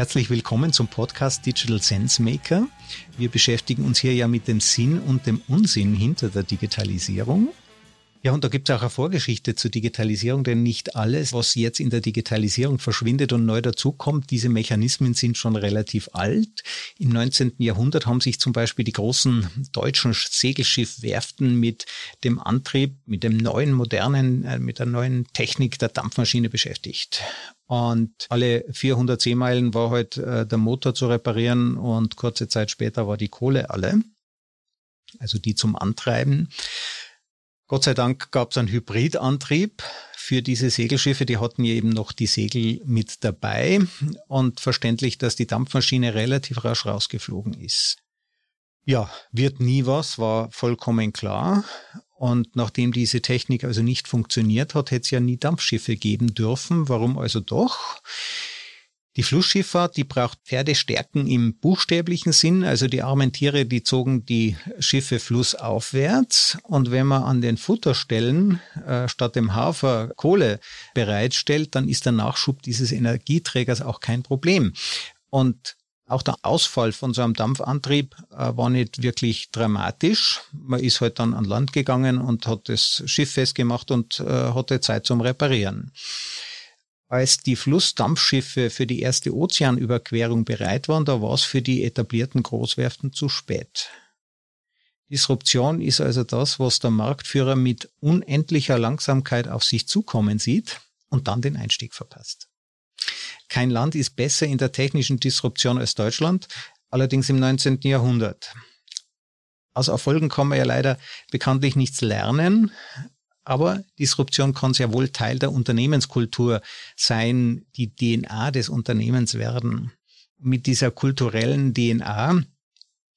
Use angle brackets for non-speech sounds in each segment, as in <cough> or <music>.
Herzlich willkommen zum Podcast Digital Sense Maker. Wir beschäftigen uns hier ja mit dem Sinn und dem Unsinn hinter der Digitalisierung. Ja, und da gibt es auch eine Vorgeschichte zur Digitalisierung, denn nicht alles, was jetzt in der Digitalisierung verschwindet und neu dazukommt, diese Mechanismen sind schon relativ alt. Im 19. Jahrhundert haben sich zum Beispiel die großen deutschen Segelschiffwerften mit dem Antrieb, mit dem neuen, modernen, äh, mit der neuen Technik der Dampfmaschine beschäftigt. Und alle 400 Seemeilen war halt äh, der Motor zu reparieren und kurze Zeit später war die Kohle alle. Also die zum Antreiben. Gott sei Dank gab es einen Hybridantrieb für diese Segelschiffe. Die hatten ja eben noch die Segel mit dabei und verständlich, dass die Dampfmaschine relativ rasch rausgeflogen ist. Ja, wird nie was, war vollkommen klar. Und nachdem diese Technik also nicht funktioniert hat, hätte es ja nie Dampfschiffe geben dürfen. Warum also doch? Die Flussschifffahrt, die braucht Pferdestärken im buchstäblichen Sinn. Also die armen Tiere, die zogen die Schiffe flussaufwärts. Und wenn man an den Futterstellen äh, statt dem Hafer Kohle bereitstellt, dann ist der Nachschub dieses Energieträgers auch kein Problem. Und auch der Ausfall von so einem Dampfantrieb äh, war nicht wirklich dramatisch. Man ist halt dann an Land gegangen und hat das Schiff festgemacht und äh, hatte Zeit zum Reparieren. Als die Flussdampfschiffe für die erste Ozeanüberquerung bereit waren, da war es für die etablierten Großwerften zu spät. Disruption ist also das, was der Marktführer mit unendlicher Langsamkeit auf sich zukommen sieht und dann den Einstieg verpasst. Kein Land ist besser in der technischen Disruption als Deutschland, allerdings im 19. Jahrhundert. Aus Erfolgen kann man ja leider bekanntlich nichts lernen. Aber Disruption kann sehr wohl Teil der Unternehmenskultur sein, die DNA des Unternehmens werden. Mit dieser kulturellen DNA,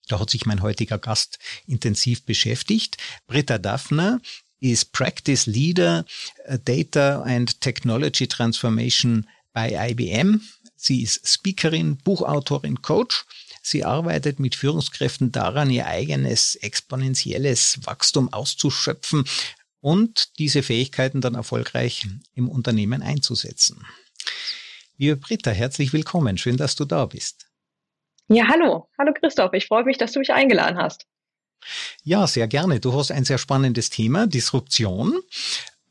da hat sich mein heutiger Gast intensiv beschäftigt. Britta Daphner ist Practice Leader äh, Data and Technology Transformation bei IBM. Sie ist Speakerin, Buchautorin, Coach. Sie arbeitet mit Führungskräften daran, ihr eigenes exponentielles Wachstum auszuschöpfen, und diese Fähigkeiten dann erfolgreich im Unternehmen einzusetzen. Liebe Britta, herzlich willkommen. Schön, dass du da bist. Ja, hallo. Hallo Christoph. Ich freue mich, dass du mich eingeladen hast. Ja, sehr gerne. Du hast ein sehr spannendes Thema, Disruption.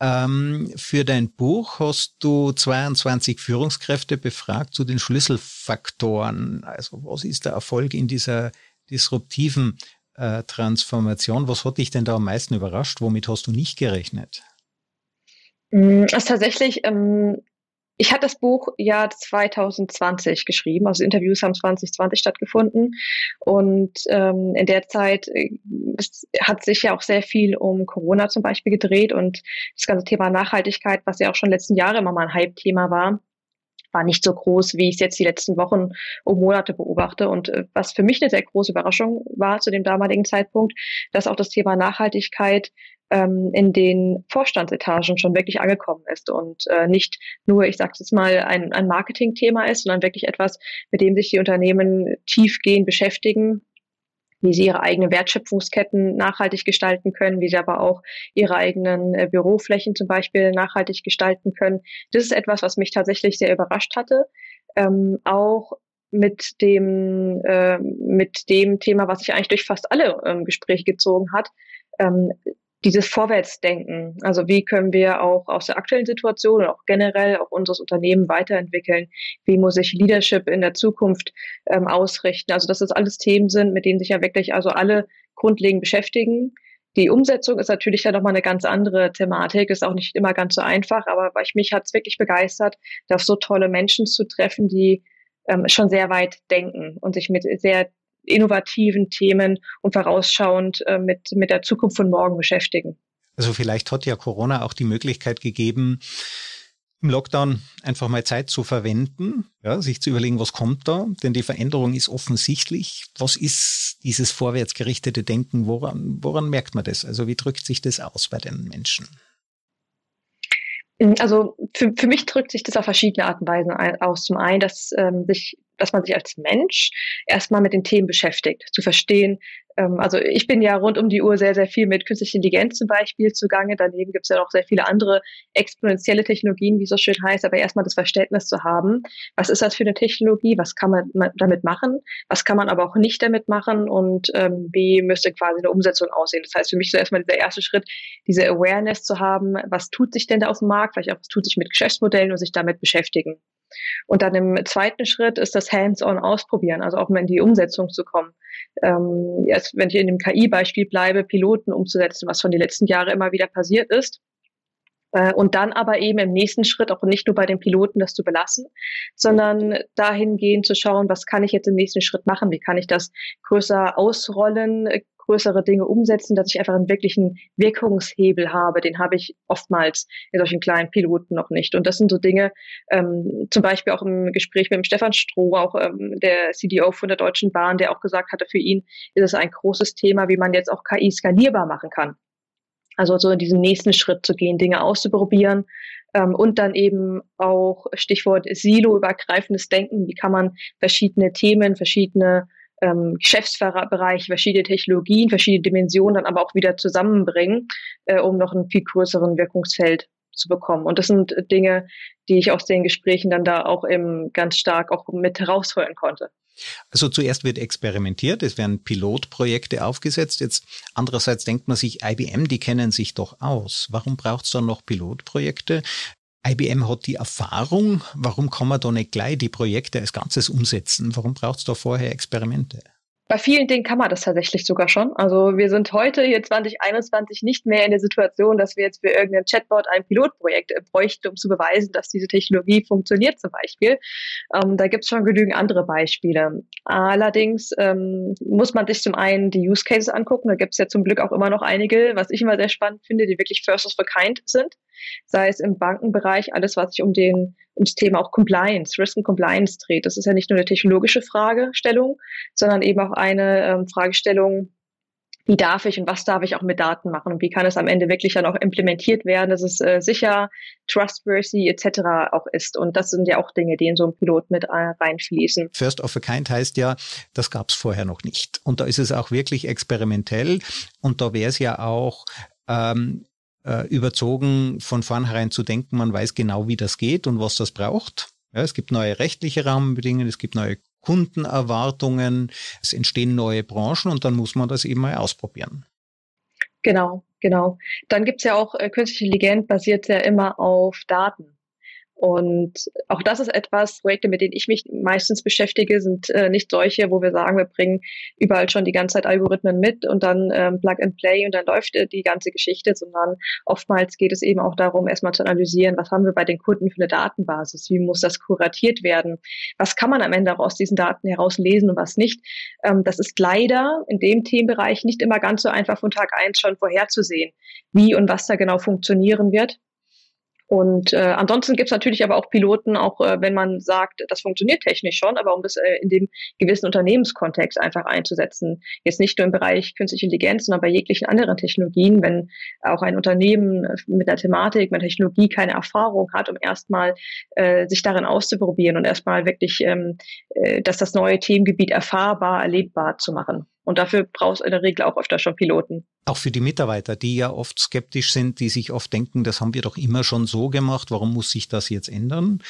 Ähm, für dein Buch hast du 22 Führungskräfte befragt zu den Schlüsselfaktoren. Also was ist der Erfolg in dieser disruptiven äh, Transformation. Was hat dich denn da am meisten überrascht? Womit hast du nicht gerechnet? Das ist tatsächlich, ähm, ich hatte das Buch ja 2020 geschrieben, also Interviews haben 2020 stattgefunden. Und ähm, in der Zeit äh, hat sich ja auch sehr viel um Corona zum Beispiel gedreht und das ganze Thema Nachhaltigkeit, was ja auch schon letzten Jahre immer mal ein Hype-Thema war, war nicht so groß, wie ich es jetzt die letzten Wochen und Monate beobachte. Und äh, was für mich eine sehr große Überraschung war zu dem damaligen Zeitpunkt, dass auch das Thema Nachhaltigkeit ähm, in den Vorstandsetagen schon wirklich angekommen ist und äh, nicht nur, ich sage jetzt mal, ein, ein Marketingthema ist, sondern wirklich etwas, mit dem sich die Unternehmen tiefgehend beschäftigen, wie sie ihre eigenen Wertschöpfungsketten nachhaltig gestalten können, wie sie aber auch ihre eigenen äh, Büroflächen zum Beispiel nachhaltig gestalten können. Das ist etwas, was mich tatsächlich sehr überrascht hatte. Ähm, auch mit dem, äh, mit dem Thema, was sich eigentlich durch fast alle ähm, Gespräche gezogen hat, ähm, dieses Vorwärtsdenken. Also wie können wir auch aus der aktuellen Situation und auch generell auch unseres Unternehmen weiterentwickeln? Wie muss sich Leadership in der Zukunft ähm, ausrichten? Also dass das alles Themen sind, mit denen sich ja wirklich also alle grundlegend beschäftigen. Die Umsetzung ist natürlich ja nochmal eine ganz andere Thematik, ist auch nicht immer ganz so einfach, aber ich, mich hat es wirklich begeistert, da so tolle Menschen zu treffen, die ähm, schon sehr weit denken und sich mit sehr innovativen Themen und vorausschauend äh, mit, mit der Zukunft von morgen beschäftigen. Also vielleicht hat ja Corona auch die Möglichkeit gegeben, im Lockdown einfach mal Zeit zu verwenden, ja, sich zu überlegen, was kommt da, denn die Veränderung ist offensichtlich. Was ist dieses vorwärtsgerichtete Denken? Woran, woran merkt man das? Also wie drückt sich das aus bei den Menschen? Also für, für mich drückt sich das auf verschiedene Arten und Weisen aus. Zum einen, dass ähm, sich dass man sich als Mensch erstmal mit den Themen beschäftigt, zu verstehen, ähm, also ich bin ja rund um die Uhr sehr, sehr viel mit künstlicher Intelligenz zum Beispiel zugange. Daneben gibt es ja noch sehr viele andere exponentielle Technologien, wie es so schön heißt, aber erstmal das Verständnis zu haben, was ist das für eine Technologie, was kann man damit machen, was kann man aber auch nicht damit machen? Und ähm, wie müsste quasi eine Umsetzung aussehen. Das heißt für mich so erstmal dieser erste Schritt, diese Awareness zu haben, was tut sich denn da auf dem Markt, vielleicht auch was tut sich mit Geschäftsmodellen und sich damit beschäftigen. Und dann im zweiten Schritt ist das Hands-on ausprobieren, also auch mal in die Umsetzung zu kommen. Ähm, jetzt, wenn ich in dem KI-Beispiel bleibe, Piloten umzusetzen, was von den letzten Jahren immer wieder passiert ist. Äh, und dann aber eben im nächsten Schritt auch nicht nur bei den Piloten das zu belassen, sondern dahingehend zu schauen, was kann ich jetzt im nächsten Schritt machen? Wie kann ich das größer ausrollen? Größere Dinge umsetzen, dass ich einfach einen wirklichen Wirkungshebel habe. Den habe ich oftmals in solchen kleinen Piloten noch nicht. Und das sind so Dinge, ähm, zum Beispiel auch im Gespräch mit dem Stefan Stroh, auch ähm, der CDO von der Deutschen Bahn, der auch gesagt hatte, für ihn ist es ein großes Thema, wie man jetzt auch KI skalierbar machen kann. Also so in diesen nächsten Schritt zu gehen, Dinge auszuprobieren, ähm, und dann eben auch Stichwort Silo-übergreifendes Denken. Wie kann man verschiedene Themen, verschiedene ähm, Geschäftsbereich, verschiedene Technologien, verschiedene Dimensionen dann aber auch wieder zusammenbringen, äh, um noch einen viel größeren Wirkungsfeld zu bekommen. Und das sind Dinge, die ich aus den Gesprächen dann da auch eben ganz stark auch mit herausholen konnte. Also zuerst wird experimentiert, es werden Pilotprojekte aufgesetzt. Jetzt andererseits denkt man sich, IBM, die kennen sich doch aus. Warum braucht es dann noch Pilotprojekte? IBM hat die Erfahrung, warum kann man da nicht gleich die Projekte als Ganzes umsetzen? Warum braucht es da vorher Experimente? Bei vielen Dingen kann man das tatsächlich sogar schon. Also wir sind heute hier 2021 nicht mehr in der Situation, dass wir jetzt für irgendein Chatbot ein Pilotprojekt äh, bräuchten, um zu beweisen, dass diese Technologie funktioniert zum Beispiel. Ähm, da gibt es schon genügend andere Beispiele. Allerdings ähm, muss man sich zum einen die Use Cases angucken. Da gibt es ja zum Glück auch immer noch einige, was ich immer sehr spannend finde, die wirklich first of a kind sind. Sei es im Bankenbereich, alles, was sich um den ums Thema auch Compliance, Risk and Compliance dreht. Das ist ja nicht nur eine technologische Fragestellung, sondern eben auch eine ähm, Fragestellung, wie darf ich und was darf ich auch mit Daten machen und wie kann es am Ende wirklich dann auch implementiert werden, dass es äh, sicher, trustworthy etc. auch ist. Und das sind ja auch Dinge, die in so einen Pilot mit äh, reinfließen. First of a kind heißt ja, das gab es vorher noch nicht. Und da ist es auch wirklich experimentell und da wäre es ja auch ähm, äh, überzogen, von vornherein zu denken, man weiß genau, wie das geht und was das braucht. Ja, es gibt neue rechtliche Rahmenbedingungen, es gibt neue Kundenerwartungen, es entstehen neue Branchen und dann muss man das eben mal ausprobieren. Genau, genau. Dann gibt's ja auch äh, künstliche Intelligenz basiert ja immer auf Daten. Und auch das ist etwas, Projekte, mit denen ich mich meistens beschäftige, sind äh, nicht solche, wo wir sagen, wir bringen überall schon die ganze Zeit Algorithmen mit und dann ähm, Plug and Play und dann läuft äh, die ganze Geschichte, sondern oftmals geht es eben auch darum, erstmal zu analysieren, was haben wir bei den Kunden für eine Datenbasis, wie muss das kuratiert werden, was kann man am Ende auch aus diesen Daten heraus lesen und was nicht. Ähm, das ist leider in dem Themenbereich nicht immer ganz so einfach von Tag eins schon vorherzusehen, wie und was da genau funktionieren wird. Und äh, ansonsten gibt es natürlich aber auch Piloten, auch äh, wenn man sagt, das funktioniert technisch schon, aber um das äh, in dem gewissen Unternehmenskontext einfach einzusetzen. Jetzt nicht nur im Bereich künstliche Intelligenz, sondern bei jeglichen anderen Technologien, wenn auch ein Unternehmen mit der Thematik, mit der Technologie keine Erfahrung hat, um erstmal äh, sich darin auszuprobieren und erstmal wirklich, ähm, äh, dass das neue Themengebiet erfahrbar, erlebbar zu machen. Und dafür braucht es in der Regel auch öfter schon Piloten. Auch für die Mitarbeiter, die ja oft skeptisch sind, die sich oft denken, das haben wir doch immer schon so gemacht, warum muss sich das jetzt ändern?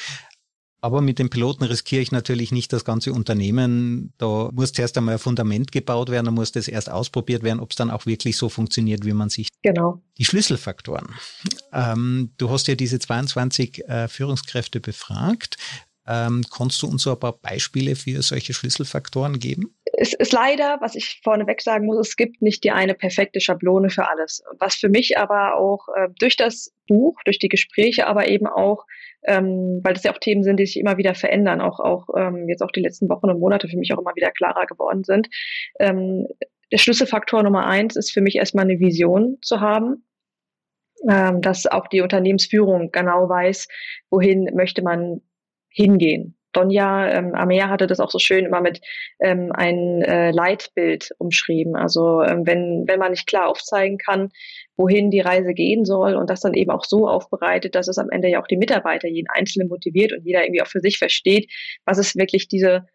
Aber mit den Piloten riskiere ich natürlich nicht das ganze Unternehmen. Da muss zuerst einmal ein Fundament gebaut werden, da muss das erst ausprobiert werden, ob es dann auch wirklich so funktioniert, wie man sich. Genau. Die Schlüsselfaktoren. Ähm, du hast ja diese 22 äh, Führungskräfte befragt. Ähm, kannst du uns so ein paar Beispiele für solche Schlüsselfaktoren geben? Es ist leider, was ich vorneweg sagen muss, es gibt nicht die eine perfekte Schablone für alles. Was für mich aber auch äh, durch das Buch, durch die Gespräche, aber eben auch, ähm, weil das ja auch Themen sind, die sich immer wieder verändern, auch, auch ähm, jetzt auch die letzten Wochen und Monate für mich auch immer wieder klarer geworden sind. Ähm, der Schlüsselfaktor Nummer eins ist für mich erstmal eine Vision zu haben, ähm, dass auch die Unternehmensführung genau weiß, wohin möchte man hingehen. Donja ähm, Amer hatte das auch so schön immer mit ähm, ein äh, Leitbild umschrieben. Also ähm, wenn, wenn man nicht klar aufzeigen kann, wohin die Reise gehen soll und das dann eben auch so aufbereitet, dass es am Ende ja auch die Mitarbeiter jeden Einzelnen motiviert und jeder irgendwie auch für sich versteht, was ist wirklich diese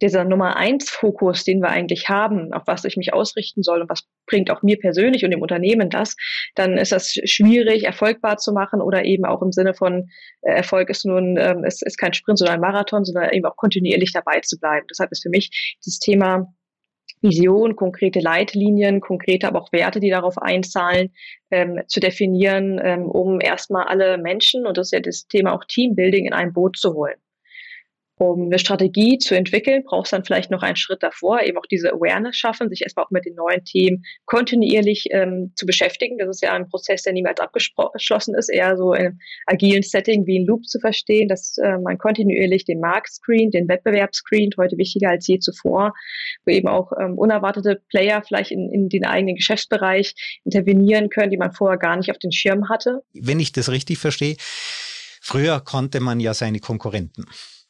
dieser Nummer eins Fokus, den wir eigentlich haben, auf was ich mich ausrichten soll und was bringt auch mir persönlich und dem Unternehmen das, dann ist das schwierig, erfolgbar zu machen oder eben auch im Sinne von äh, Erfolg ist nun, ähm, es ist kein Sprint, sondern ein Marathon, sondern eben auch kontinuierlich dabei zu bleiben. Deshalb ist für mich das Thema Vision, konkrete Leitlinien, konkrete aber auch Werte, die darauf einzahlen, ähm, zu definieren, ähm, um erstmal alle Menschen, und das ist ja das Thema auch Teambuilding, in ein Boot zu holen um eine Strategie zu entwickeln, brauchst du dann vielleicht noch einen Schritt davor, eben auch diese Awareness schaffen, sich erstmal auch mit den neuen Themen kontinuierlich ähm, zu beschäftigen. Das ist ja ein Prozess, der niemals abgeschlossen ist, eher so in einem agilen Setting wie ein Loop zu verstehen, dass äh, man kontinuierlich den Markt screent, den Wettbewerb screent, heute wichtiger als je zuvor, wo eben auch ähm, unerwartete Player vielleicht in, in den eigenen Geschäftsbereich intervenieren können, die man vorher gar nicht auf den Schirm hatte. Wenn ich das richtig verstehe, früher konnte man ja seine Konkurrenten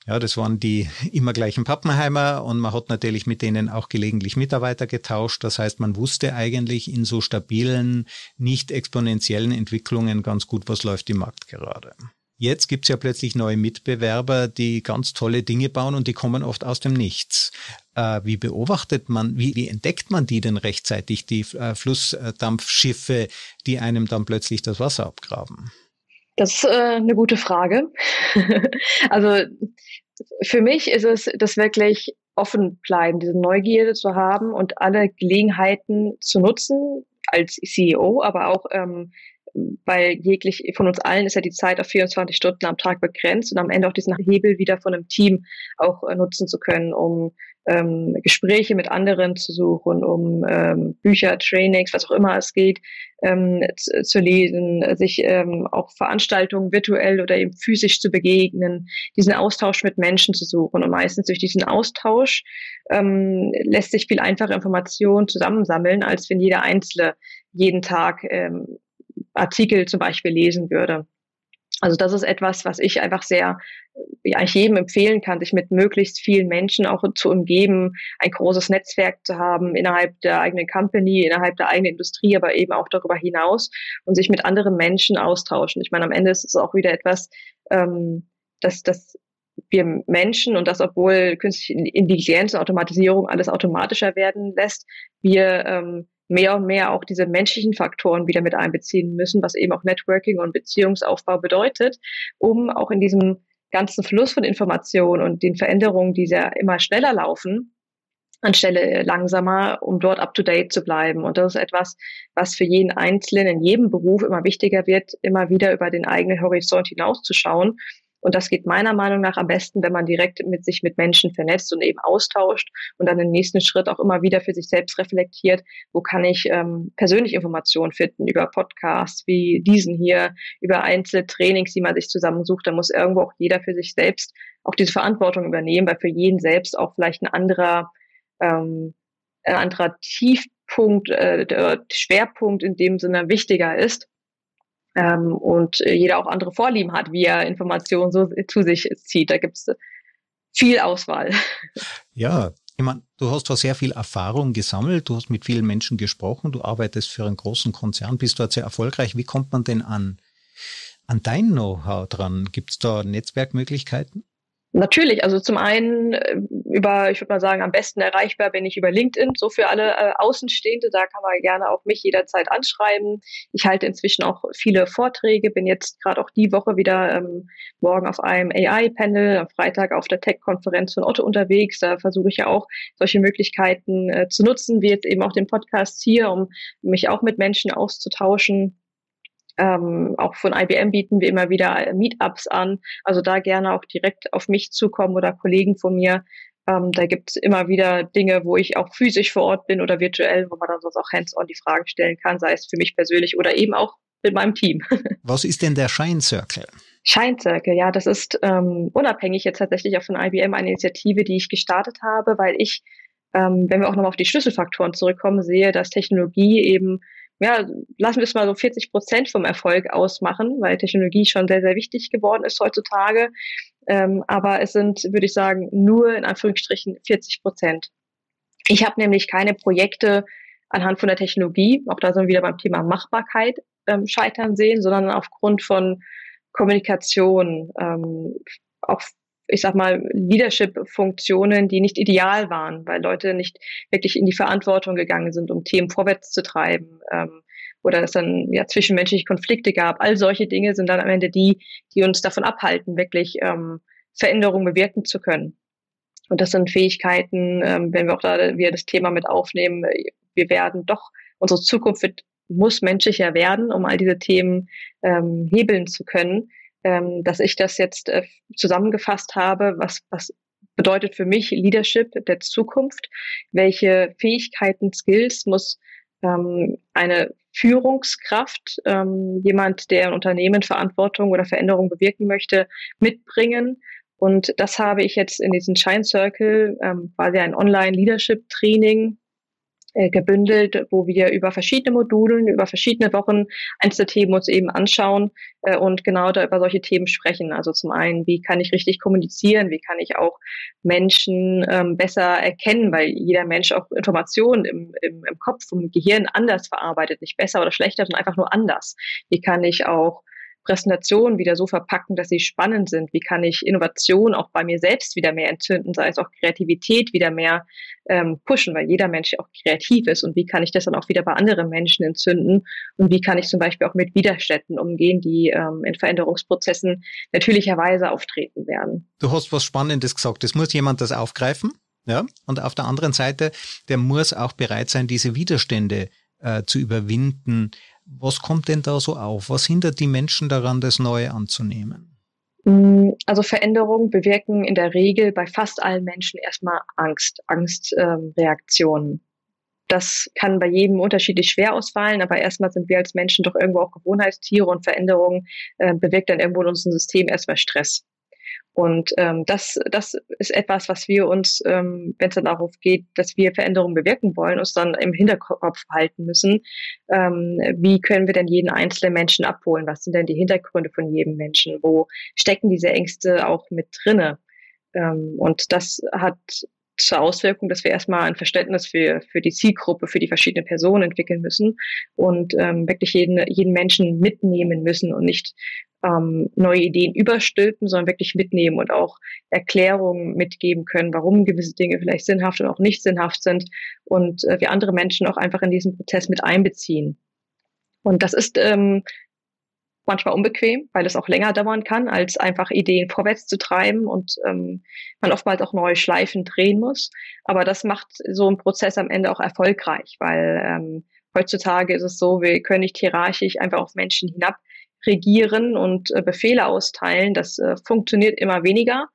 ja, das waren die <laughs> immer gleichen Pappenheimer und man hat natürlich mit denen auch gelegentlich Mitarbeiter getauscht. Das heißt, man wusste eigentlich in so stabilen, nicht exponentiellen Entwicklungen ganz gut, was läuft im Markt gerade. Jetzt gibt's ja plötzlich neue Mitbewerber, die ganz tolle Dinge bauen und die kommen oft aus dem Nichts. Äh, wie beobachtet man, wie, wie, entdeckt man die denn rechtzeitig, die äh, Flussdampfschiffe, die einem dann plötzlich das Wasser abgraben? Das ist äh, eine gute Frage. <laughs> also für mich ist es das wirklich offen bleiben, diese Neugierde zu haben und alle Gelegenheiten zu nutzen als CEO, aber auch ähm, weil jeglich von uns allen ist ja die Zeit auf 24 Stunden am Tag begrenzt und am Ende auch diesen Hebel wieder von einem Team auch äh, nutzen zu können, um ähm, Gespräche mit anderen zu suchen, um ähm, Bücher, Trainings, was auch immer es geht, ähm, zu, zu, lesen, sich ähm, auch Veranstaltungen virtuell oder eben physisch zu begegnen, diesen Austausch mit Menschen zu suchen. Und meistens durch diesen Austausch ähm, lässt sich viel einfacher Informationen zusammensammeln, als wenn jeder Einzelne jeden Tag ähm, Artikel zum Beispiel lesen würde. Also das ist etwas, was ich einfach sehr, ja, ich jedem empfehlen kann, sich mit möglichst vielen Menschen auch zu umgeben, ein großes Netzwerk zu haben innerhalb der eigenen Company, innerhalb der eigenen Industrie, aber eben auch darüber hinaus und sich mit anderen Menschen austauschen. Ich meine, am Ende ist es auch wieder etwas, ähm, dass, dass wir Menschen und das, obwohl künstliche Intelligenz und Automatisierung alles automatischer werden lässt, wir ähm, mehr und mehr auch diese menschlichen Faktoren wieder mit einbeziehen müssen, was eben auch Networking und Beziehungsaufbau bedeutet, um auch in diesem ganzen Fluss von Informationen und den Veränderungen, die ja immer schneller laufen, anstelle langsamer, um dort up-to-date zu bleiben. Und das ist etwas, was für jeden Einzelnen in jedem Beruf immer wichtiger wird, immer wieder über den eigenen Horizont hinauszuschauen und das geht meiner Meinung nach am besten, wenn man direkt mit sich mit Menschen vernetzt und eben austauscht und dann im nächsten Schritt auch immer wieder für sich selbst reflektiert, wo kann ich ähm, persönlich Informationen finden über Podcasts wie diesen hier, über einzelne Trainings, die man sich zusammensucht. Da muss irgendwo auch jeder für sich selbst auch diese Verantwortung übernehmen, weil für jeden selbst auch vielleicht ein anderer, ähm, ein anderer Tiefpunkt, äh, Schwerpunkt in dem Sinne wichtiger ist ähm, und jeder auch andere Vorlieben hat, wie er Informationen so zu sich zieht. Da gibt es viel Auswahl. <laughs> Ja, ich meine, du hast da sehr viel Erfahrung gesammelt, du hast mit vielen Menschen gesprochen, du arbeitest für einen großen Konzern, bist dort sehr erfolgreich. Wie kommt man denn an, an dein Know-how dran? Gibt es da Netzwerkmöglichkeiten? Natürlich, also zum einen äh, über, ich würde mal sagen, am besten erreichbar bin ich über LinkedIn, so für alle äh, Außenstehende, da kann man gerne auch mich jederzeit anschreiben. Ich halte inzwischen auch viele Vorträge, bin jetzt gerade auch die Woche wieder ähm, morgen auf einem AI-Panel, am Freitag auf der Tech-Konferenz von Otto unterwegs. Da versuche ich ja auch solche Möglichkeiten äh, zu nutzen, wie jetzt eben auch den Podcast hier, um mich auch mit Menschen auszutauschen. Ähm, auch von IBM bieten wir immer wieder Meetups an. Also da gerne auch direkt auf mich zukommen oder Kollegen von mir. Ähm, da gibt es immer wieder Dinge, wo ich auch physisch vor Ort bin oder virtuell, wo man dann sonst auch hands-on die Fragen stellen kann, sei es für mich persönlich oder eben auch mit meinem Team. <laughs> Was ist denn der Shine Circle? Shine Circle, ja, das ist ähm, unabhängig jetzt tatsächlich auch von IBM eine Initiative, die ich gestartet habe, weil ich, ähm, wenn wir auch nochmal auf die Schlüsselfaktoren zurückkommen, sehe, dass Technologie eben ja, lassen wir es mal so 40 Prozent vom Erfolg ausmachen, weil Technologie schon sehr, sehr wichtig geworden ist heutzutage. Ähm, aber es sind, würde ich sagen, nur in Anführungsstrichen 40 Prozent. Ich habe nämlich keine Projekte anhand von der Technologie, auch da sind wir wieder beim Thema Machbarkeit, ähm, scheitern sehen, sondern aufgrund von Kommunikation, ähm, auch ich sag mal, Leadership-Funktionen, die nicht ideal waren, weil Leute nicht wirklich in die Verantwortung gegangen sind, um Themen vorwärts zu treiben. Ähm, oder es dann ja zwischenmenschliche Konflikte gab. All solche Dinge sind dann am Ende die, die uns davon abhalten, wirklich ähm, Veränderungen bewirken zu können. Und das sind Fähigkeiten, ähm, wenn wir auch da wieder das Thema mit aufnehmen, wir werden doch, unsere Zukunft wird, muss menschlicher werden, um all diese Themen ähm, hebeln zu können. Ähm, dass ich das jetzt äh, zusammengefasst habe, was, was bedeutet für mich Leadership der Zukunft? Welche Fähigkeiten, Skills muss ähm, eine Führungskraft, ähm, jemand, der ein Unternehmen Verantwortung oder Veränderung bewirken möchte, mitbringen. Und das habe ich jetzt in diesem Shine Circle, ähm, quasi ein Online-Leadership-Training äh, gebündelt, wo wir über verschiedene Modulen, über verschiedene Wochen einzelne Themen uns eben anschauen äh, und genau da über solche Themen sprechen. Also zum einen, wie kann ich richtig kommunizieren, wie kann ich auch Menschen ähm, besser erkennen, weil jeder Mensch auch Informationen im, im, im Kopf, im Gehirn anders verarbeitet, nicht besser oder schlechter, sondern einfach nur anders. Wie kann ich auch Präsentationen wieder so verpacken, dass sie spannend sind? Wie kann ich Innovation auch bei mir selbst wieder mehr entzünden, sei es auch Kreativität wieder mehr ähm, pushen, weil jeder Mensch auch kreativ ist und wie kann ich das dann auch wieder bei anderen Menschen entzünden und wie kann ich zum Beispiel auch mit Widerständen umgehen, die ähm, in Veränderungsprozessen natürlicherweise auftreten werden. Du hast was Spannendes gesagt. Es muss jemand das aufgreifen. Ja, und auf der anderen Seite, der muss auch bereit sein, diese Widerstände äh, zu überwinden. Was kommt denn da so auf? Was hindert die Menschen daran, das Neue anzunehmen? Mm, also Veränderungen bewirken in der Regel bei fast allen Menschen erstmal Angst, Angstreaktionen. Ähm, das kann bei jedem unterschiedlich schwer ausfallen, aber erstmal sind wir als Menschen doch irgendwo auch Gewohnheitstiere und Veränderungen äh, bewirkt dann irgendwo in unserem System erstmal Stress. Und ähm, das, das ist etwas, was wir uns, ähm, wenn es dann darauf geht, dass wir Veränderungen bewirken wollen, uns dann im Hinterkopf halten müssen. Ähm, wie können wir denn jeden einzelnen Menschen abholen? Was sind denn die Hintergründe von jedem Menschen? Wo stecken diese Ängste auch mit drinne? Ähm, und das hat zur Auswirkung, dass wir erstmal ein Verständnis für, für die Zielgruppe, für die verschiedenen Personen entwickeln müssen und ähm, wirklich jeden, jeden Menschen mitnehmen müssen und nicht ähm, neue Ideen überstülpen, sondern wirklich mitnehmen und auch Erklärungen mitgeben können, warum gewisse Dinge vielleicht sinnhaft und auch nicht sinnhaft sind und äh, wir andere Menschen auch einfach in diesen Prozess mit einbeziehen. Und das ist ähm, manchmal unbequem, weil es auch länger dauern kann, als einfach Ideen vorwärts zu treiben und ähm, man oftmals auch neue Schleifen drehen muss. Aber das macht so einen Prozess am Ende auch erfolgreich, weil ähm, heutzutage ist es so, wir können nicht hierarchisch einfach auf Menschen hinab regieren und äh, Befehle austeilen. Das äh, funktioniert immer weniger.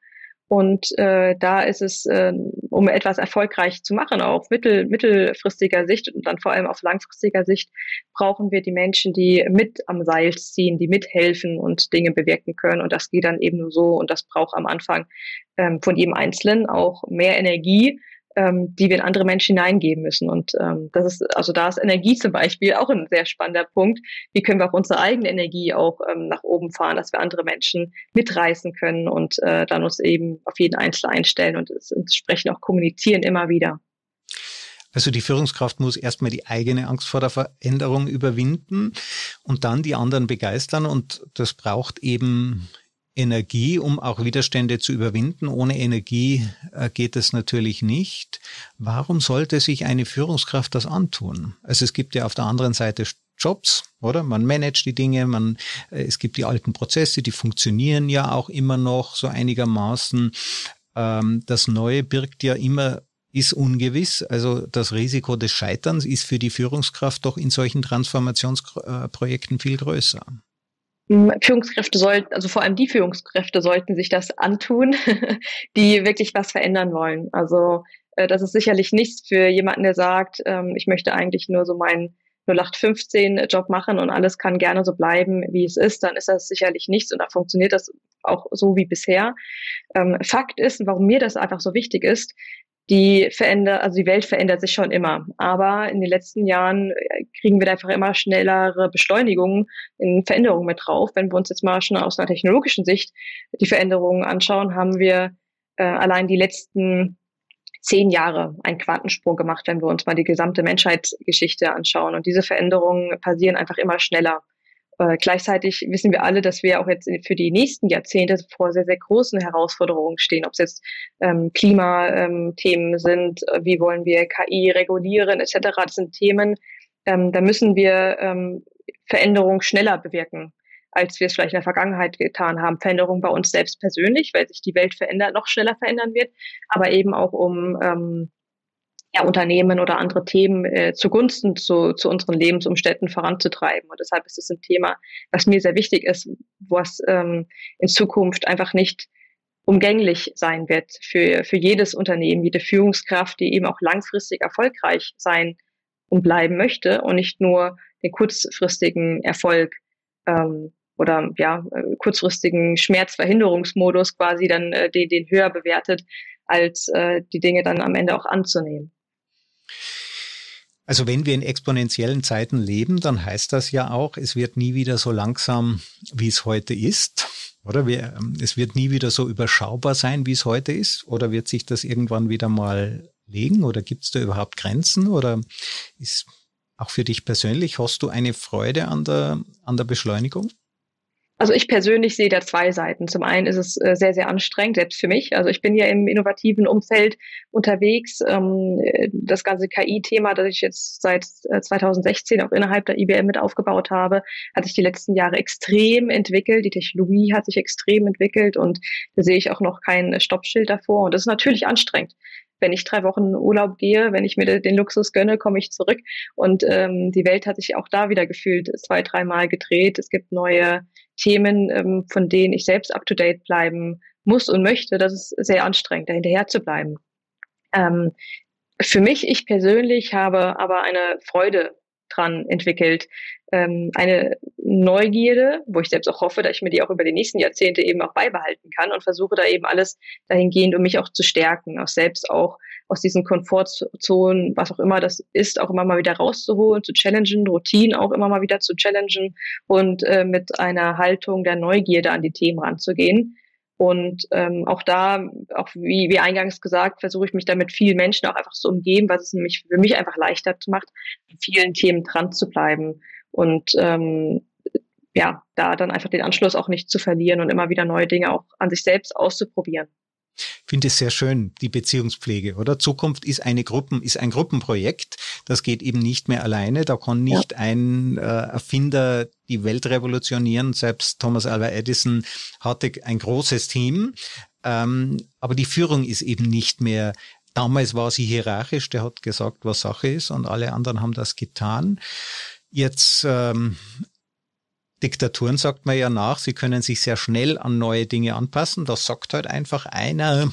Und äh, da ist es, äh, um etwas erfolgreich zu machen, auf mittel, mittelfristiger Sicht und dann vor allem auf langfristiger Sicht, brauchen wir die Menschen, die mit am Seil ziehen, die mithelfen und Dinge bewirken können. Und das geht dann eben nur so. Und das braucht am Anfang ähm, von jedem Einzelnen auch mehr Energie, ähm, die wir in andere Menschen hineingeben müssen. Und ähm, das ist, also da ist Energie zum Beispiel auch ein sehr spannender Punkt. Wie können wir auch unsere eigene Energie auch ähm, nach oben fahren, dass wir andere Menschen mitreißen können und äh, dann uns eben auf jeden Einzelnen einstellen und es entsprechend auch kommunizieren immer wieder. Also die Führungskraft muss erstmal die eigene Angst vor der Veränderung überwinden und dann die anderen begeistern und das braucht eben Energie, um auch Widerstände zu überwinden. Ohne Energie äh, geht es natürlich nicht. Warum sollte sich eine Führungskraft das antun? Also es gibt ja auf der anderen Seite Jobs, oder? Man managt die Dinge, man, äh, es gibt die alten Prozesse, die funktionieren ja auch immer noch so einigermaßen. Ähm, das Neue birgt ja immer ist ungewiss. Also das Risiko des Scheiterns ist für die Führungskraft doch in solchen Transformationsprojekten viel größer. Führungskräfte sollten, also vor allem die Führungskräfte sollten sich das antun, <laughs> die wirklich was verändern wollen. Also äh, das ist sicherlich nichts für jemanden, der sagt, ähm, ich möchte eigentlich nur so meinen 0815 Job machen und alles kann gerne so bleiben, wie es ist, dann ist das sicherlich nichts und da funktioniert das auch so wie bisher. Ähm, Fakt ist, warum mir das einfach so wichtig ist, die verändert, also die Welt verändert sich schon immer. Aber in den letzten Jahren äh, kriegen wir einfach immer schnellere Beschleunigungen in Veränderungen mit drauf. Wenn wir uns jetzt mal schon aus einer technologischen Sicht die Veränderungen anschauen, haben wir äh, allein die letzten zehn Jahre einen Quantensprung gemacht, wenn wir uns mal die gesamte Menschheitsgeschichte anschauen. Und diese Veränderungen passieren einfach immer schneller. Äh, gleichzeitig wissen wir alle, dass wir auch jetzt für die nächsten Jahrzehnte vor sehr, sehr großen Herausforderungen stehen, ob es jetzt ähm, Klimathemen ähm, sind, äh, wie wollen wir KI regulieren etc. Das sind Themen, ähm, da müssen wir ähm, Veränderungen schneller bewirken, als wir es vielleicht in der Vergangenheit getan haben. Veränderungen bei uns selbst persönlich, weil sich die Welt verändert, noch schneller verändern wird, aber eben auch um ähm, ja, Unternehmen oder andere Themen äh, zugunsten zu, zu unseren Lebensumständen voranzutreiben. Und deshalb ist es ein Thema, was mir sehr wichtig ist, was ähm, in Zukunft einfach nicht umgänglich sein wird für, für jedes Unternehmen, jede Führungskraft, die eben auch langfristig erfolgreich sein und bleiben möchte und nicht nur den kurzfristigen Erfolg ähm, oder ja äh, kurzfristigen Schmerzverhinderungsmodus quasi dann äh, den, den höher bewertet, als äh, die Dinge dann am Ende auch anzunehmen. Also wenn wir in exponentiellen Zeiten leben, dann heißt das ja auch, es wird nie wieder so langsam, wie es heute ist. Oder wir, ähm, es wird nie wieder so überschaubar sein, wie es heute ist. Oder wird sich das irgendwann wieder mal legen? Oder gibt es da überhaupt Grenzen? Oder ist auch für dich persönlich, hast du eine Freude an der, an der Beschleunigung? Also ich persönlich sehe da zwei Seiten. Zum einen ist es äh, sehr, sehr anstrengend, selbst für mich. Also ich bin ja im innovativen Umfeld unterwegs. Ähm, das ganze KI-Thema, das ich jetzt seit 2016 äh, auch innerhalb der IBM mit aufgebaut habe, hat sich die letzten Jahre extrem entwickelt. Die Technologie hat sich extrem entwickelt und da sehe ich auch noch kein Stoppschild davor. Und das ist natürlich anstrengend wenn ich drei Wochen Urlaub gehe, wenn ich mir den Luxus gönne, komme ich zurück. Und ähm, die Welt hat sich auch da wieder gefühlt zwei, dreimal gedreht. Es gibt neue Themen, ähm, von denen ich selbst up to date bleiben muss und möchte. Das ist sehr anstrengend, da hinterher zu bleiben. Ähm, für mich, ich persönlich habe aber eine Freude dran entwickelt. Ähm, eine Neugierde, wo ich selbst auch hoffe, dass ich mir die auch über die nächsten Jahrzehnte eben auch beibehalten kann und versuche da eben alles dahingehend, um mich auch zu stärken, auch selbst auch aus diesen Komfortzonen, was auch immer das ist, auch immer mal wieder rauszuholen, zu challengen, Routinen auch immer mal wieder zu challengen und äh, mit einer Haltung der Neugierde an die Themen ranzugehen. Und ähm, auch da, auch wie, wie eingangs gesagt, versuche ich mich da mit vielen Menschen auch einfach zu umgeben, was es nämlich für mich einfach leichter macht, an vielen Themen dran zu bleiben. Und ähm, ja, da dann einfach den Anschluss auch nicht zu verlieren und immer wieder neue Dinge auch an sich selbst auszuprobieren. Finde es sehr schön, die Beziehungspflege, oder? Zukunft ist eine Gruppen, ist ein Gruppenprojekt. Das geht eben nicht mehr alleine. Da kann nicht ja. ein äh, Erfinder die Welt revolutionieren. Selbst Thomas Alva Edison hatte ein großes Team. Ähm, aber die Führung ist eben nicht mehr Damals war sie hierarchisch, der hat gesagt, was Sache ist und alle anderen haben das getan. Jetzt ähm, Diktaturen sagt man ja nach, sie können sich sehr schnell an neue Dinge anpassen. Das sagt halt einfach einer,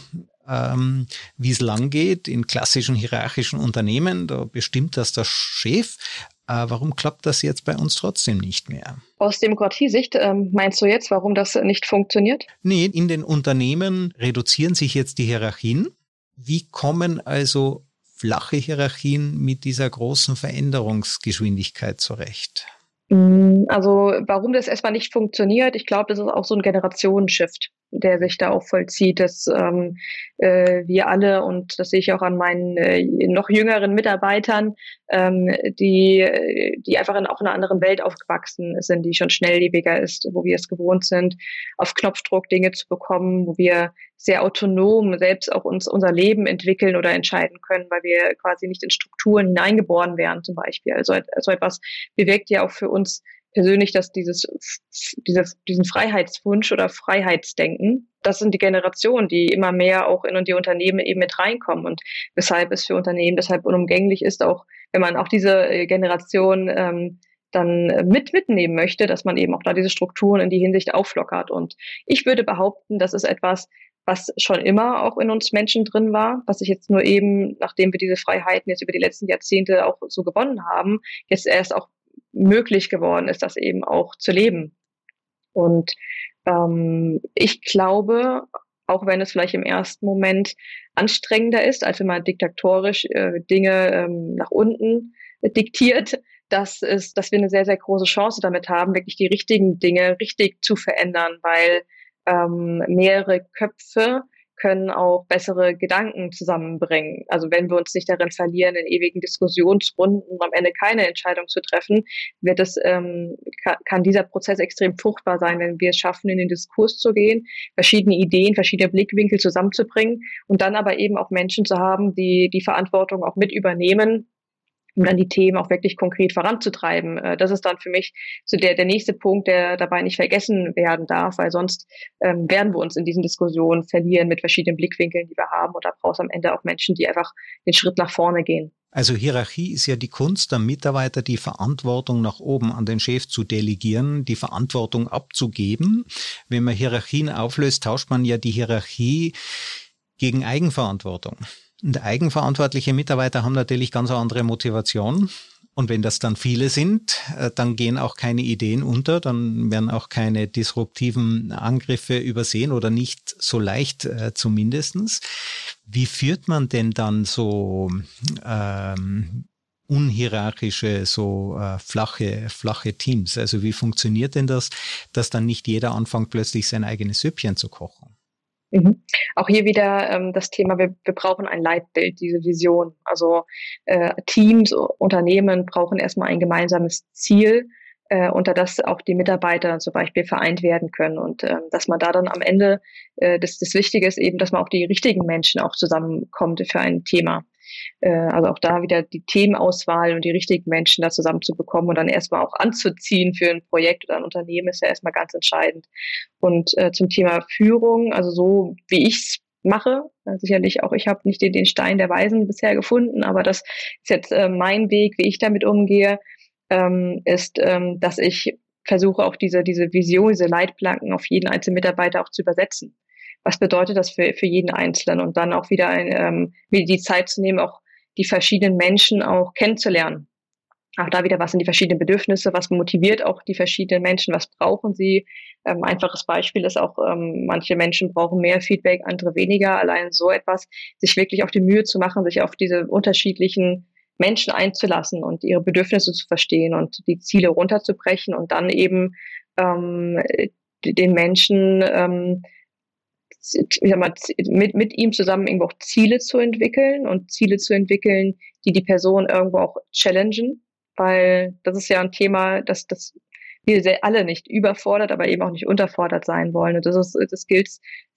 ähm, wie es lang geht. In klassischen hierarchischen Unternehmen, da bestimmt das der Chef. Äh, warum klappt das jetzt bei uns trotzdem nicht mehr? Aus Demokratiesicht ähm, meinst du jetzt, warum das nicht funktioniert? Nee, in den Unternehmen reduzieren sich jetzt die Hierarchien. Wie kommen also flache Hierarchien mit dieser großen Veränderungsgeschwindigkeit zurecht? Mm, also warum das erstmal nicht funktioniert, ich glaube, das ist auch so ein Generationenshift der sich da auch vollzieht, dass ähm, äh, wir alle, und das sehe ich auch an meinen äh, noch jüngeren Mitarbeitern, ähm, die, die einfach in auch in einer anderen Welt aufgewachsen sind, die schon schnelllebiger ist, wo wir es gewohnt sind, auf Knopfdruck Dinge zu bekommen, wo wir sehr autonom selbst auch uns unser Leben entwickeln oder entscheiden können, weil wir quasi nicht in Strukturen hineingeboren werden zum Beispiel. Also so etwas bewirkt ja auch für uns persönlich, dass dieses, dieses, diesen Freiheitswunsch oder Freiheitsdenken, das sind die Generationen, die immer mehr auch in die Unternehmen eben mit reinkommen und weshalb es für Unternehmen deshalb unumgänglich ist, auch wenn man auch diese äh, Generation ähm, dann mit mitnehmen möchte, dass man eben auch da diese Strukturen in die Hinsicht auflockert. Und ich würde behaupten, das ist etwas, was schon immer auch in uns Menschen drin war, was sich jetzt nur eben, nachdem wir diese Freiheiten jetzt über die letzten Jahrzehnte auch so gewonnen haben, jetzt erst auch möglich geworden ist, das eben auch zu leben. Und ähm, ich glaube, auch wenn es vielleicht im ersten Moment anstrengender ist, als wenn man diktatorisch äh, Dinge ähm, nach unten diktiert, dass, es, dass wir eine sehr, sehr große Chance damit haben, wirklich die richtigen Dinge richtig zu verändern, weil ähm, mehrere Köpfe können auch bessere Gedanken zusammenbringen. Also wenn wir uns nicht darin verlieren, in ewigen Diskussionsrunden um am Ende keine Entscheidung zu treffen, wird es, ähm, kann, kann dieser Prozess extrem fruchtbar sein, wenn wir es schaffen, in den Diskurs zu gehen, verschiedene Ideen, verschiedene Blickwinkel zusammenzubringen und dann aber eben auch Menschen zu haben, die die Verantwortung auch mit übernehmen um dann die Themen auch wirklich konkret voranzutreiben. Äh, das ist dann für mich so der, der nächste Punkt, der dabei nicht vergessen werden darf, weil sonst ähm, werden wir uns in diesen Diskussionen verlieren mit verschiedenen Blickwinkeln, die wir haben. Und da braucht es am Ende auch Menschen, die einfach den Schritt nach vorne gehen. Also Hierarchie ist ja die Kunst der Mitarbeiter, die Verantwortung nach oben an den Chef zu delegieren, die Verantwortung abzugeben. Wenn man Hierarchien auflöst, tauscht man ja die Hierarchie gegen Eigenverantwortung. Und eigenverantwortliche Mitarbeiter haben natürlich ganz andere Motivation. Und wenn das dann viele sind, äh, dann gehen auch keine Ideen unter, dann werden auch keine disruptiven Angriffe übersehen oder nicht so leicht äh, zumindestens. Wie führt man denn dann so ähm, unhierarchische, so äh, flache, flache Teams? Also wie funktioniert denn das, dass dann nicht jeder anfängt, plötzlich sein eigenes Süppchen zu kochen? Mhm. Auch hier wieder ähm, das Thema, wir, wir brauchen ein Leitbild, diese Vision. Also äh, Teams, Unternehmen brauchen erstmal ein gemeinsames Ziel, äh, unter das auch die Mitarbeiter zum Beispiel vereint werden können. Und äh, dass man da dann am Ende, äh, das, das Wichtige ist eben, dass man auch die richtigen Menschen auch zusammenkommt für ein Thema. Äh, also auch da wieder die Themenauswahl und die richtigen Menschen da zusammen zu bekommen und dann erstmal auch anzuziehen für ein Projekt oder ein Unternehmen ist ja erstmal ganz entscheidend. Und äh, zum Thema Führung, also so wie ich es mache. Äh, sicherlich auch ich habe nicht den, den Stein der Weisen bisher gefunden, aber das ist jetzt äh, mein Weg, wie ich damit umgehe, ähm, ist, ähm, dass ich versuche auch diese, diese Vision, diese Leitplanken auf jeden einzelnen Mitarbeiter auch zu übersetzen was bedeutet das für, für jeden Einzelnen und dann auch wieder ein, ähm, die Zeit zu nehmen, auch die verschiedenen Menschen auch kennenzulernen. Auch da wieder, was sind die verschiedenen Bedürfnisse, was motiviert auch die verschiedenen Menschen, was brauchen sie. Ähm, einfaches Beispiel ist auch, ähm, manche Menschen brauchen mehr Feedback, andere weniger. Allein so etwas, sich wirklich auf die Mühe zu machen, sich auf diese unterschiedlichen Menschen einzulassen und ihre Bedürfnisse zu verstehen und die Ziele runterzubrechen und dann eben ähm, den Menschen ähm, ich sag mal, mit, mit ihm zusammen irgendwo auch Ziele zu entwickeln und Ziele zu entwickeln, die die Person irgendwo auch challengen, weil das ist ja ein Thema, das, das wir alle nicht überfordert, aber eben auch nicht unterfordert sein wollen. Und das ist, das gilt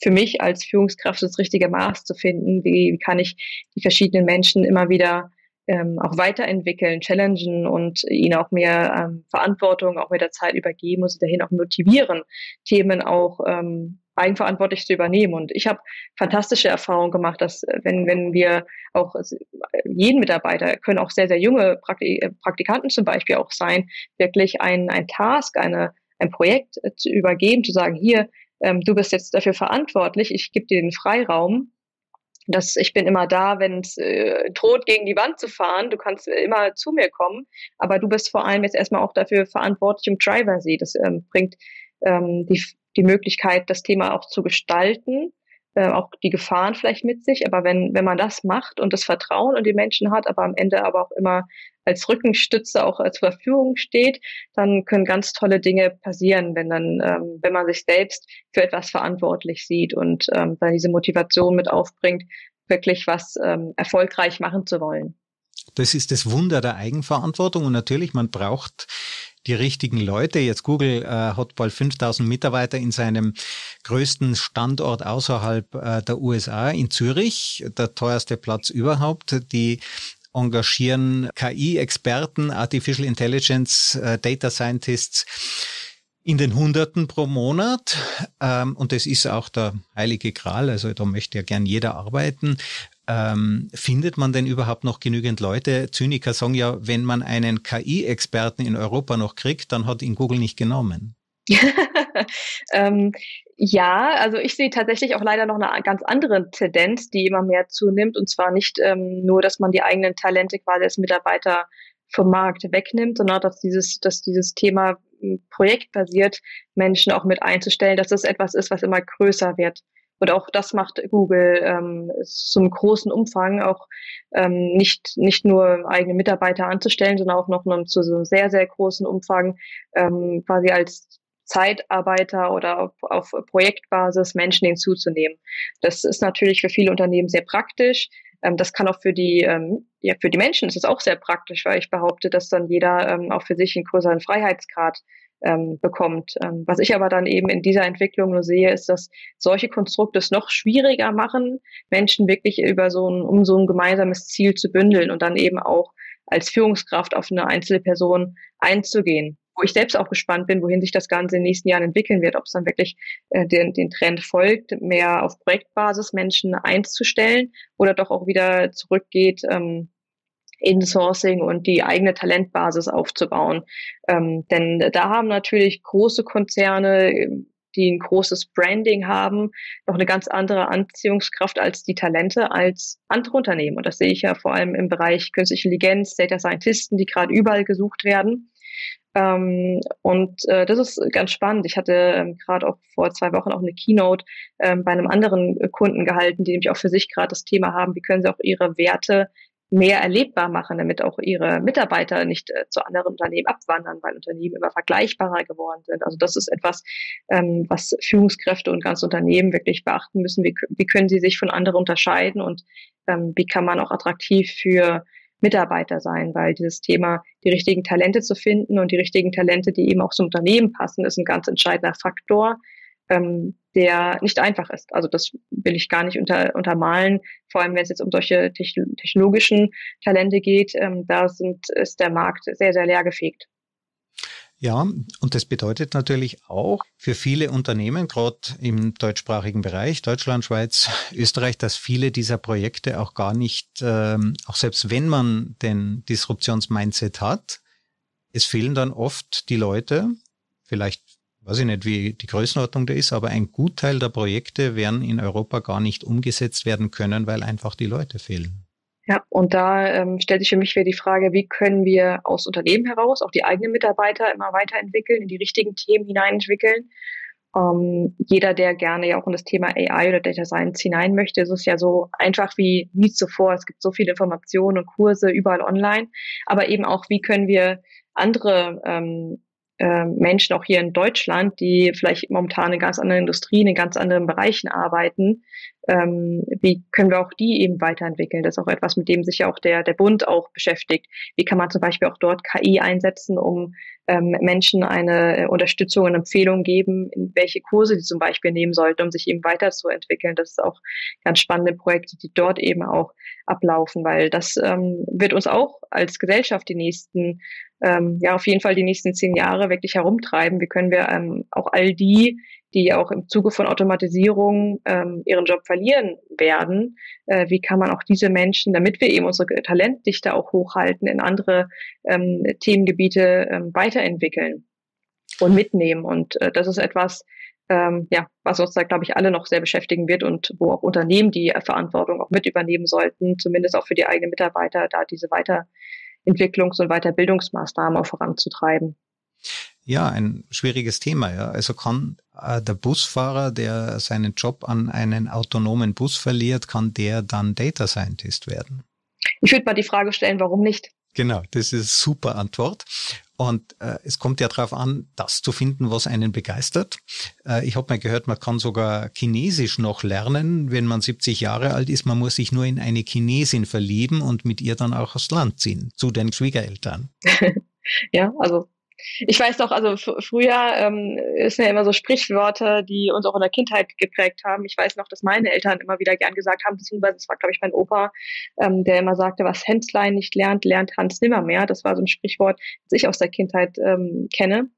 für mich als Führungskraft, das richtige Maß zu finden. Wie, wie kann ich die verschiedenen Menschen immer wieder ähm, auch weiterentwickeln, challengen und ihnen auch mehr ähm, Verantwortung auch mit der Zeit übergeben und sie dahin auch motivieren, Themen auch ähm, eigenverantwortlich zu übernehmen. Und ich habe fantastische Erfahrungen gemacht, dass äh, wenn, wenn wir auch äh, jeden Mitarbeiter, können auch sehr, sehr junge äh, Praktikanten zum Beispiel auch sein, wirklich ein, ein Task, eine, ein Projekt zu übergeben, zu sagen, hier, ähm, du bist jetzt dafür verantwortlich, ich gebe dir den Freiraum, dass ich bin immer da, wenn es äh, droht, gegen die Wand zu fahren. Du kannst immer zu mir kommen, aber du bist vor allem jetzt erstmal auch dafür verantwortlich im Driver See. Das ähm, bringt ähm, die die Möglichkeit, das Thema auch zu gestalten, äh, auch die Gefahren vielleicht mit sich. Aber wenn, wenn man das macht und das Vertrauen in die Menschen hat, aber am Ende aber auch immer als Rückenstütze auch zur Verfügung steht, dann können ganz tolle Dinge passieren, wenn dann, ähm, wenn man sich selbst für etwas verantwortlich sieht und ähm, dann diese Motivation mit aufbringt, wirklich was ähm, erfolgreich machen zu wollen. Das ist das Wunder der Eigenverantwortung und natürlich, man braucht die richtigen Leute. Jetzt Google äh, hat bald 5000 Mitarbeiter in seinem größten Standort außerhalb äh, der USA in Zürich, der teuerste Platz überhaupt. Die engagieren KI-Experten, Artificial Intelligence, äh, Data Scientists in den Hunderten pro Monat. Ähm, und das ist auch der heilige Gral. Also da möchte ja gern jeder arbeiten. Ähm, findet man denn überhaupt noch genügend Leute? Zyniker sagen ja, wenn man einen KI-Experten in Europa noch kriegt, dann hat ihn Google nicht genommen. <laughs> ähm, ja, also ich sehe tatsächlich auch leider noch eine ganz andere Tendenz, die immer mehr zunimmt. Und zwar nicht ähm, nur, dass man die eigenen Talente quasi als Mitarbeiter vom Markt wegnimmt, sondern dass dieses, dass dieses Thema hm, projektbasiert Menschen auch mit einzustellen, dass das etwas ist, was immer größer wird. Und auch das macht Google ähm, zum großen Umfang, auch ähm, nicht, nicht nur eigene Mitarbeiter anzustellen, sondern auch noch zu so einem sehr, sehr großen Umfang ähm, quasi als Zeitarbeiter oder auf, auf Projektbasis Menschen hinzuzunehmen. Das ist natürlich für viele Unternehmen sehr praktisch. Ähm, das kann auch für die, ähm, ja, für die Menschen ist es auch sehr praktisch, weil ich behaupte, dass dann jeder ähm, auch für sich einen größeren Freiheitsgrad ähm, bekommt. Ähm, was ich aber dann eben in dieser Entwicklung nur sehe, ist, dass solche Konstrukte es noch schwieriger machen, Menschen wirklich über so ein, um so ein gemeinsames Ziel zu bündeln und dann eben auch als Führungskraft auf eine einzelne Person einzugehen. Wo ich selbst auch gespannt bin, wohin sich das Ganze in den nächsten Jahren entwickeln wird, ob es dann wirklich äh, den, den Trend folgt, mehr auf Projektbasis Menschen einzustellen oder doch auch wieder zurückgeht, ähm, Insourcing und die eigene Talentbasis aufzubauen. Ähm, denn da haben natürlich große Konzerne, die ein großes Branding haben, noch eine ganz andere Anziehungskraft als die Talente als andere Unternehmen. Und das sehe ich ja vor allem im Bereich künstliche Intelligenz, Data Scientisten, die gerade überall gesucht werden. Ähm, und äh, das ist ganz spannend. Ich hatte ähm, gerade auch vor zwei Wochen auch eine Keynote ähm, bei einem anderen Kunden gehalten, die nämlich auch für sich gerade das Thema haben, wie können sie auch ihre Werte mehr erlebbar machen, damit auch ihre Mitarbeiter nicht äh, zu anderen Unternehmen abwandern, weil Unternehmen immer vergleichbarer geworden sind. Also das ist etwas, ähm, was Führungskräfte und ganze Unternehmen wirklich beachten müssen. Wie, wie können sie sich von anderen unterscheiden und ähm, wie kann man auch attraktiv für Mitarbeiter sein, weil dieses Thema, die richtigen Talente zu finden und die richtigen Talente, die eben auch zum Unternehmen passen, ist ein ganz entscheidender Faktor, ähm, der nicht einfach ist. Also das will ich gar nicht unter, untermalen, vor allem wenn es jetzt um solche technologischen Talente geht. Ähm, da sind, ist der Markt sehr, sehr leer gefegt. Ja, und das bedeutet natürlich auch für viele Unternehmen, gerade im deutschsprachigen Bereich, Deutschland, Schweiz, <laughs> Österreich, dass viele dieser Projekte auch gar nicht, ähm, auch selbst wenn man den Disruptionsmindset hat, es fehlen dann oft die Leute, vielleicht weiß ich nicht, wie die Größenordnung da ist, aber ein Gutteil der Projekte werden in Europa gar nicht umgesetzt werden können, weil einfach die Leute fehlen. Ja, und da ähm, stellt sich für mich wieder die Frage, wie können wir aus Unternehmen heraus auch die eigenen Mitarbeiter immer weiterentwickeln, in die richtigen Themen hineinentwickeln. Ähm, jeder, der gerne ja auch in das Thema AI oder Data Science hinein möchte, ist es ja so einfach wie nie zuvor. Es gibt so viele Informationen und Kurse überall online, aber eben auch, wie können wir andere ähm, äh, Menschen auch hier in Deutschland, die vielleicht momentan in ganz anderen Industrien, in ganz anderen Bereichen arbeiten, ähm, wie können wir auch die eben weiterentwickeln? Das ist auch etwas, mit dem sich ja auch der, der Bund auch beschäftigt. Wie kann man zum Beispiel auch dort KI einsetzen, um ähm, Menschen eine äh, Unterstützung und Empfehlung geben, welche Kurse sie zum Beispiel nehmen sollten, um sich eben weiterzuentwickeln. Das ist auch ganz spannende Projekte, die dort eben auch ablaufen, weil das ähm, wird uns auch als Gesellschaft die nächsten, ähm, ja auf jeden Fall die nächsten zehn Jahre wirklich herumtreiben. Wie können wir ähm, auch all die, die auch im Zuge von Automatisierung ähm, ihren Job verlieren werden. Äh, wie kann man auch diese Menschen, damit wir eben unsere Talentdichte auch hochhalten, in andere ähm, Themengebiete ähm, weiterentwickeln und mitnehmen? Und äh, das ist etwas, ähm, ja, was uns da, glaube ich, alle noch sehr beschäftigen wird und wo auch Unternehmen die Verantwortung auch mit übernehmen sollten, zumindest auch für die eigenen Mitarbeiter, da diese Weiterentwicklungs- und Weiterbildungsmaßnahmen auch voranzutreiben. Ja, ein schwieriges Thema. Ja. Also kann äh, der Busfahrer, der seinen Job an einen autonomen Bus verliert, kann der dann Data Scientist werden? Ich würde mal die Frage stellen, warum nicht? Genau, das ist super Antwort. Und äh, es kommt ja darauf an, das zu finden, was einen begeistert. Äh, ich habe mal gehört, man kann sogar Chinesisch noch lernen, wenn man 70 Jahre alt ist. Man muss sich nur in eine Chinesin verlieben und mit ihr dann auch aufs Land ziehen, zu den Schwiegereltern. <laughs> ja, also ich weiß noch, also früher ähm, ist ja immer so Sprichwörter, die uns auch in der Kindheit geprägt haben. Ich weiß noch, dass meine Eltern immer wieder gern gesagt haben, beziehungsweise es war, glaube ich, mein Opa, ähm, der immer sagte, was Hänslein nicht lernt, lernt Hans nimmermehr. Das war so ein Sprichwort, das ich aus der Kindheit ähm, kenne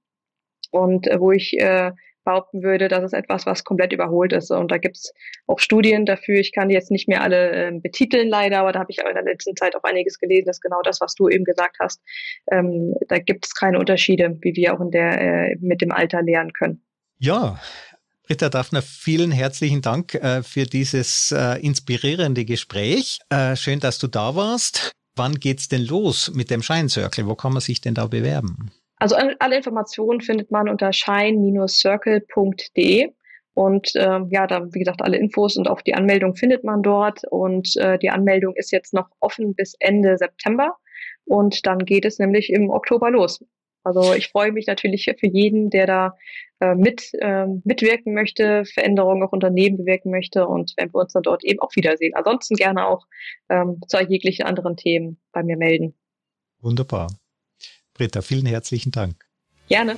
und äh, wo ich äh, behaupten würde, das ist etwas, was komplett überholt ist. Und da gibt es auch Studien dafür. Ich kann die jetzt nicht mehr alle äh, betiteln leider, aber da habe ich auch in der letzten Zeit auch einiges gelesen, dass genau das, was du eben gesagt hast, ähm, da gibt es keine Unterschiede, wie wir auch in der äh, mit dem Alter lernen können. Ja, Britta Daphner, vielen herzlichen Dank äh, für dieses äh, inspirierende Gespräch. Äh, schön, dass du da warst. Wann geht's denn los mit dem Shine Circle? Wo kann man sich denn da bewerben? Also alle Informationen findet man unter shine-circle.de. Und äh, ja, da, wie gesagt, alle Infos und auch die Anmeldung findet man dort. Und äh, die Anmeldung ist jetzt noch offen bis Ende September. Und dann geht es nämlich im Oktober los. Also ich freue mich natürlich für jeden, der da äh, mit, äh, mitwirken möchte, Veränderungen auch Unternehmen bewirken möchte und wenn wir uns dann dort eben auch wiedersehen. Ansonsten gerne auch ähm, zu jeglichen anderen Themen bei mir melden. Wunderbar. Britta, vielen herzlichen Dank. Gerne.